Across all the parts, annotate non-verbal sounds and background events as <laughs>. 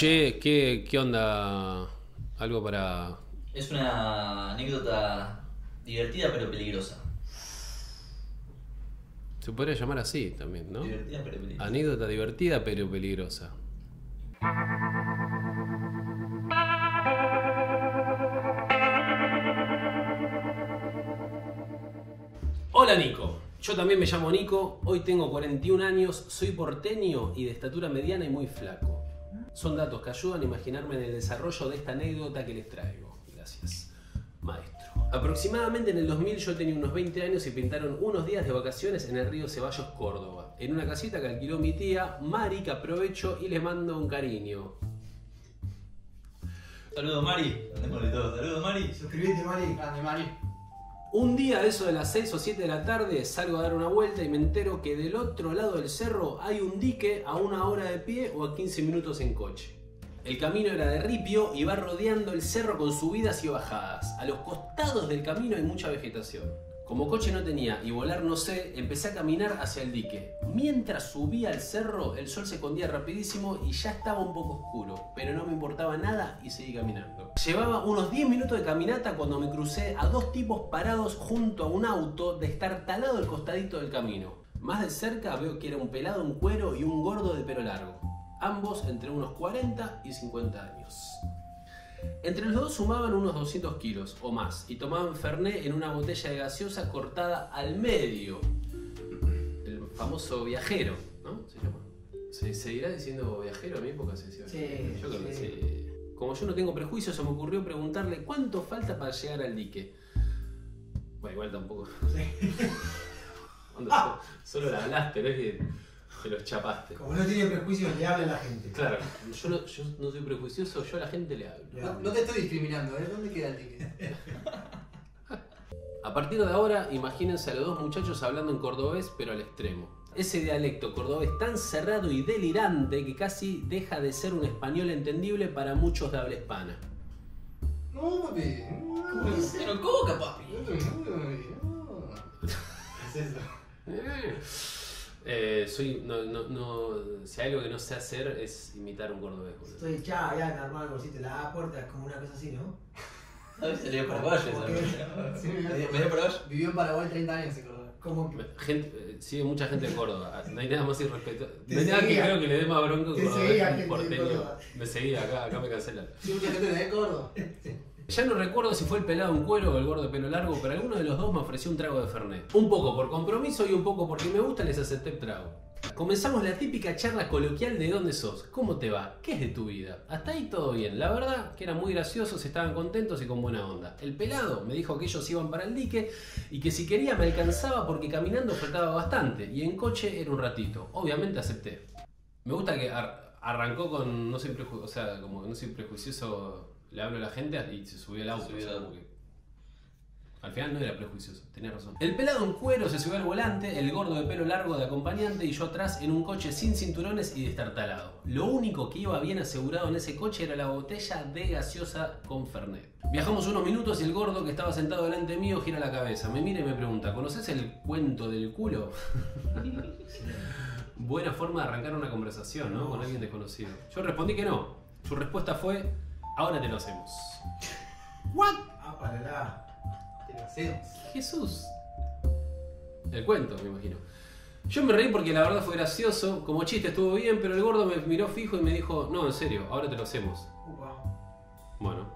Che, ¿qué, qué onda? Algo para... Es una anécdota divertida pero peligrosa. Se podría llamar así también, ¿no? Divertida pero peligrosa. Anécdota divertida pero peligrosa. Hola Nico, yo también me llamo Nico, hoy tengo 41 años, soy porteño y de estatura mediana y muy flaco. Son datos que ayudan a imaginarme en el desarrollo de esta anécdota que les traigo. Gracias, maestro. Aproximadamente en el 2000 yo tenía unos 20 años y pintaron unos días de vacaciones en el río Ceballos, Córdoba, en una casita que alquiló mi tía, Mari, que aprovecho y le mando un cariño. Saludos Mari, todo. Saludos Mari. Suscribite, Mari. Grande, Mari. Un día, a eso de las 6 o 7 de la tarde, salgo a dar una vuelta y me entero que del otro lado del cerro hay un dique a una hora de pie o a 15 minutos en coche. El camino era de ripio y va rodeando el cerro con subidas y bajadas. A los costados del camino hay mucha vegetación. Como coche no tenía y volar no sé, empecé a caminar hacia el dique. Mientras subía al cerro, el sol se escondía rapidísimo y ya estaba un poco oscuro, pero no me importaba nada y seguí caminando. Llevaba unos 10 minutos de caminata cuando me crucé a dos tipos parados junto a un auto destartalado al costadito del camino. Más de cerca veo que era un pelado en cuero y un gordo de pelo largo. Ambos entre unos 40 y 50 años. Entre los dos sumaban unos 200 kilos o más y tomaban Fernet en una botella de gaseosa cortada al medio. El famoso viajero, ¿no? Se llama. ¿Se seguirá diciendo viajero? A mi época se decía Sí. Yo creo que sí. sí. Como yo no tengo prejuicios, se me ocurrió preguntarle cuánto falta para llegar al dique. Bueno, igual tampoco. Onda, <laughs> Solo la hablaste, no es que te los chapaste. Como no tiene prejuicios, le habla a la gente. Claro, yo no, yo no soy prejuicioso, yo a la gente le hablo. Le No, no te estoy discriminando, ¿eh? ¿Dónde queda el ticket? <laughs> A partir de ahora, imagínense a los dos muchachos hablando en cordobés, pero al extremo. Ese dialecto cordobés tan cerrado y delirante que casi deja de ser un español entendible para muchos de habla hispana. No, papi. No, Pero coca, papi. no. <laughs> ¿Qué es eso? Eh, soy, no, no, no, si hay algo que no sé hacer es imitar un cordobés. boludo. Estoy echada ya, normal, bolsito. La puerta es como una cosa así, ¿no? <laughs> A veces le dio paraguayo esa <laughs> Me dio- paraguayo. Vivió en Paraguay 30 años, se acordó. Como que. Gente, eh, sigue mucha gente de Córdoba. No hay nada más irrespetuoso. No hay nada que creo que le dé más bronco que cordobés un porteño. Córdoba. Me seguía, acá, acá me cancelan. Sí, mucha gente de Córdoba. Ya no recuerdo si fue el pelado en cuero o el gordo de pelo largo, pero alguno de los dos me ofreció un trago de Fernet. Un poco por compromiso y un poco porque me gusta les acepté el trago. Comenzamos la típica charla coloquial de dónde sos, cómo te va, qué es de tu vida. Hasta ahí todo bien. La verdad que eran muy graciosos, estaban contentos y con buena onda. El pelado me dijo que ellos iban para el dique y que si quería me alcanzaba porque caminando faltaba bastante y en coche era un ratito. Obviamente acepté. Me gusta que ar- arrancó con no soy o sea, como no prejuicioso, le hablo a la gente y se subió al auto. Subió o sea, al final no era prejuicioso, tenía razón. El pelado en cuero se subió al volante, el gordo de pelo largo de acompañante y yo atrás en un coche sin cinturones y destartalado. Lo único que iba bien asegurado en ese coche era la botella de gaseosa con Fernet. Viajamos unos minutos y el gordo que estaba sentado delante mío gira la cabeza, me mira y me pregunta, ¿conoces el cuento del culo? <laughs> Buena forma de arrancar una conversación, ¿no? Con alguien desconocido. Yo respondí que no. Su respuesta fue, ahora te lo hacemos. Ah, para la. Te lo hacemos. Jesús. El cuento, me imagino. Yo me reí porque la verdad fue gracioso, como chiste estuvo bien, pero el gordo me miró fijo y me dijo, no, en serio, ahora te lo hacemos. Upa. Bueno,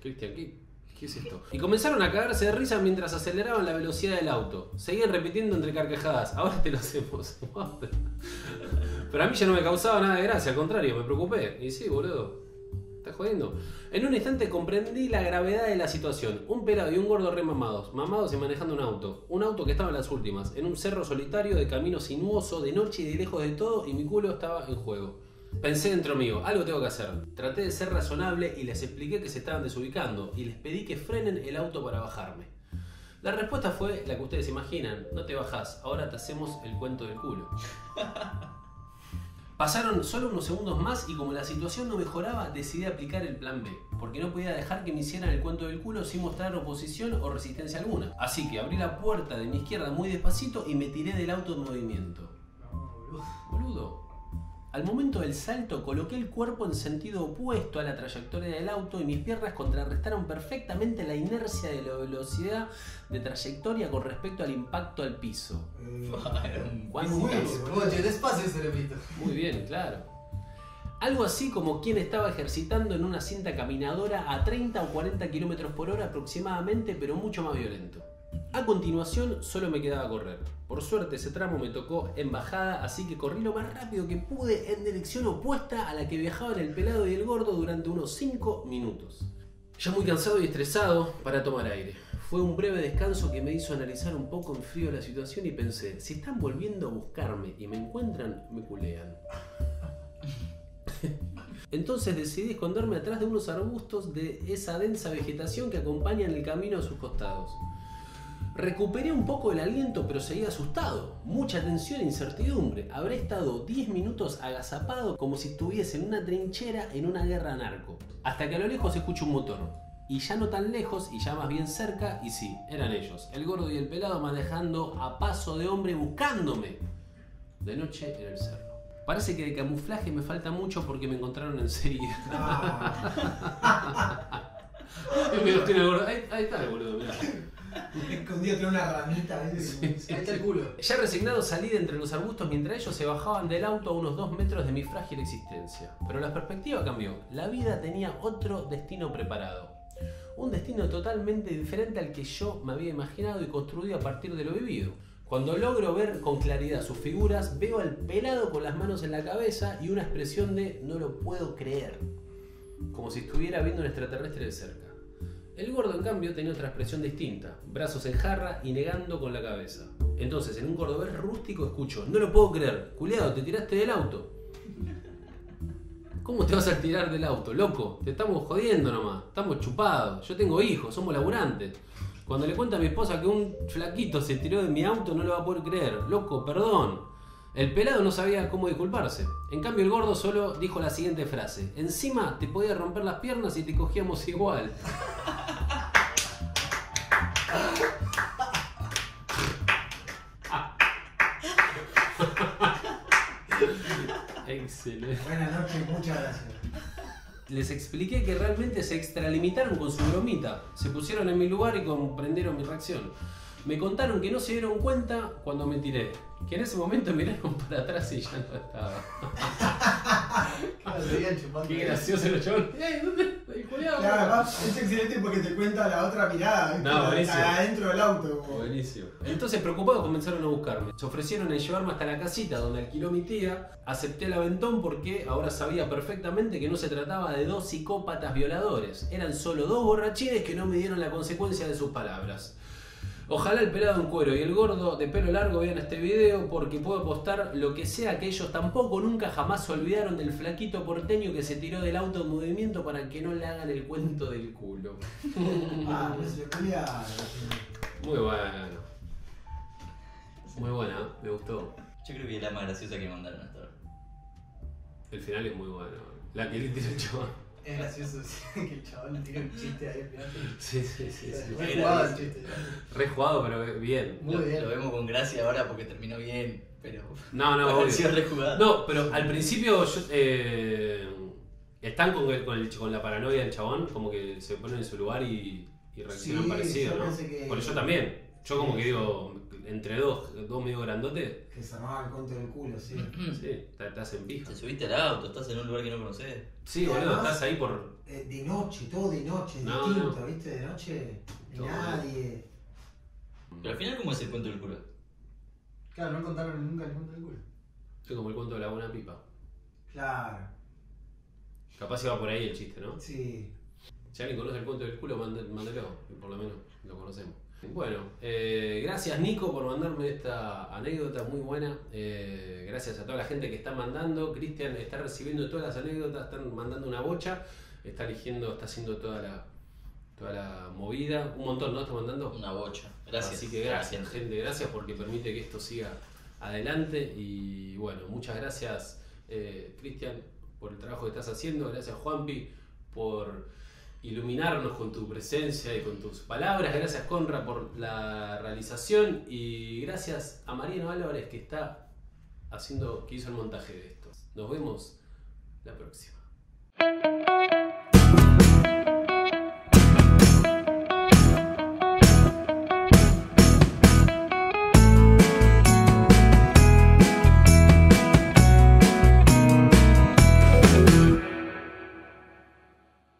Cristian, ¿qué, ¿qué es esto? Y comenzaron a cagarse de risa mientras aceleraban la velocidad del auto. Seguían repitiendo entre carcajadas, ahora te lo hacemos. <laughs> Pero a mí ya no me causaba nada de gracia, al contrario, me preocupé. Y sí, boludo. ¿Estás jodiendo? En un instante comprendí la gravedad de la situación. Un pelado y un gordo remamados, mamados y manejando un auto. Un auto que estaba en las últimas, en un cerro solitario de camino sinuoso, de noche y de lejos de todo, y mi culo estaba en juego. Pensé dentro mío, algo tengo que hacer. Traté de ser razonable y les expliqué que se estaban desubicando y les pedí que frenen el auto para bajarme. La respuesta fue la que ustedes imaginan, no te bajás, ahora te hacemos el cuento del culo. <laughs> Pasaron solo unos segundos más y como la situación no mejoraba, decidí aplicar el plan B, porque no podía dejar que me hicieran el cuento del culo sin mostrar oposición o resistencia alguna. Así que abrí la puerta de mi izquierda muy despacito y me tiré del auto en movimiento. No, boludo. Boludo. Al momento del salto coloqué el cuerpo en sentido opuesto a la trayectoria del auto y mis piernas contrarrestaron perfectamente la inercia de la velocidad de trayectoria con respecto al impacto al piso. Juan Muy. Muy bien, claro. Algo así como quien estaba ejercitando en una cinta caminadora a 30 o 40 kilómetros por hora aproximadamente, pero mucho más violento. A continuación solo me quedaba correr. Por suerte ese tramo me tocó en bajada, así que corrí lo más rápido que pude en dirección opuesta a la que viajaban el pelado y el gordo durante unos 5 minutos. Ya muy cansado y estresado para tomar aire. Fue un breve descanso que me hizo analizar un poco en frío la situación y pensé, si están volviendo a buscarme y me encuentran, me culean. <laughs> Entonces decidí esconderme atrás de unos arbustos de esa densa vegetación que acompañan el camino a sus costados. Recuperé un poco el aliento, pero seguía asustado. Mucha tensión e incertidumbre. Habré estado 10 minutos agazapado como si estuviese en una trinchera en una guerra narco. Hasta que a lo lejos escucho un motor. Y ya no tan lejos y ya más bien cerca, y sí, eran ellos. El gordo y el pelado manejando a paso de hombre buscándome. De noche en el cerro. Parece que de camuflaje me falta mucho porque me encontraron enseguida. <laughs> Y me lo tiene el gordo. Ahí, ahí está el boludo, mirá. <laughs> Escondido entre una. Ahí está el culo. Ya resignado salí de entre los arbustos mientras ellos se bajaban del auto a unos dos metros de mi frágil existencia. Pero la perspectiva cambió. La vida tenía otro destino preparado. Un destino totalmente diferente al que yo me había imaginado y construido a partir de lo vivido. Cuando logro ver con claridad sus figuras, veo al pelado con las manos en la cabeza y una expresión de no lo puedo creer. Como si estuviera viendo un extraterrestre de cerca. El gordo, en cambio, tenía otra expresión distinta, brazos en jarra y negando con la cabeza. Entonces, en un cordobés rústico escucho, no lo puedo creer, culiado, te tiraste del auto. ¿Cómo te vas a tirar del auto, loco? Te estamos jodiendo nomás, estamos chupados, yo tengo hijos, somos laburantes. Cuando le cuenta a mi esposa que un flaquito se tiró de mi auto, no lo va a poder creer. Loco, perdón. El pelado no sabía cómo disculparse. En cambio, el gordo solo dijo la siguiente frase: Encima te podía romper las piernas y te cogíamos igual. Excelente. Buenas noches, muchas gracias. Les expliqué que realmente se extralimitaron con su bromita. Se pusieron en mi lugar y comprendieron mi reacción. Me contaron que no se dieron cuenta cuando me tiré. Que en ese momento miraron para atrás y ya no estaba. Claro. Qué gracioso los chavales. ¡Ey, ¿dónde? El culiao. Claro, además, es excelente porque te cuenta la otra mirada, ¿viste? No, La- buenísimo. adentro del auto. como- Buenísimo. Entonces, preocupados, comenzaron a buscarme. Se ofrecieron en llevarme hasta la casita donde alquiló mi tía. Acepté el aventón porque ahora sabía perfectamente que no se trataba de dos psicópatas violadores. Eran solo dos borrachines que no me dieron la consecuencia de sus palabras. Ojalá el pelado en cuero y el gordo de pelo largo vean este video porque puedo apostar lo que sea que ellos tampoco nunca jamás se olvidaron del flaquito porteño que se tiró del auto en movimiento para que no le hagan el cuento del culo. <laughs> Ah, pues. Muy bueno. Muy buena, me gustó. Yo creo que es la más graciosa que mandaron hasta ahora. El final es muy bueno. La que le tira el chaval. Es gracioso <laughs> que el chaval le tira un chiste ahí al final. Sí, sí, sí. sí. Re jugado el chiste. Re jugado, pero bien. Muy lo, bien. lo vemos con gracia ahora porque terminó bien, pero. No, no, <laughs> me obvio. pareció re jugado. No, pero al principio yo, eh, están con, el- con, el- con la paranoia del chabón, como que se ponen en su lugar y, y reaccionan Sí, parecido, ¿no? que- Porque yo también. Yo como que digo, entre dos, dos medio grandotes, Que se armaba el conto del culo, sí. sí, te, te hacen pija. Te subiste al auto, estás en un lugar que no conoces. Sí, Y boludo, además- estás ahí por... Eh, de noche, todo de noche, No, distinto, no. ¿viste? De noche, de Todo nadie. Pero al final, ¿cómo es el cuento del culo? Claro, no contaron nunca el cuento del culo. Yo como el cuento de la buena pipa. Claro, Capaz iba por ahí el chiste, ¿no? sí. Si alguien conoce el cuento del culo, mande- mándelo, por lo menos lo conocemos. Bueno, eh, gracias Nico por mandarme esta anécdota muy buena. Eh, gracias a toda la gente que está mandando. Cristian está recibiendo todas las anécdotas, están mandando una bocha, está eligiendo, está haciendo toda la, toda la movida. Un montón, ¿no? Está mandando. Una bocha. Gracias. Así que gracias, gente, gracias porque permite que esto siga adelante. Y bueno, muchas gracias, eh, Cristian, por el trabajo que estás haciendo. Gracias, Juanpi, por iluminarnos con tu presencia y con tus palabras. Gracias, Conra, por la realización. Y gracias a Mariano Álvarez que está haciendo, que hizo el montaje de esto. Nos vemos la próxima.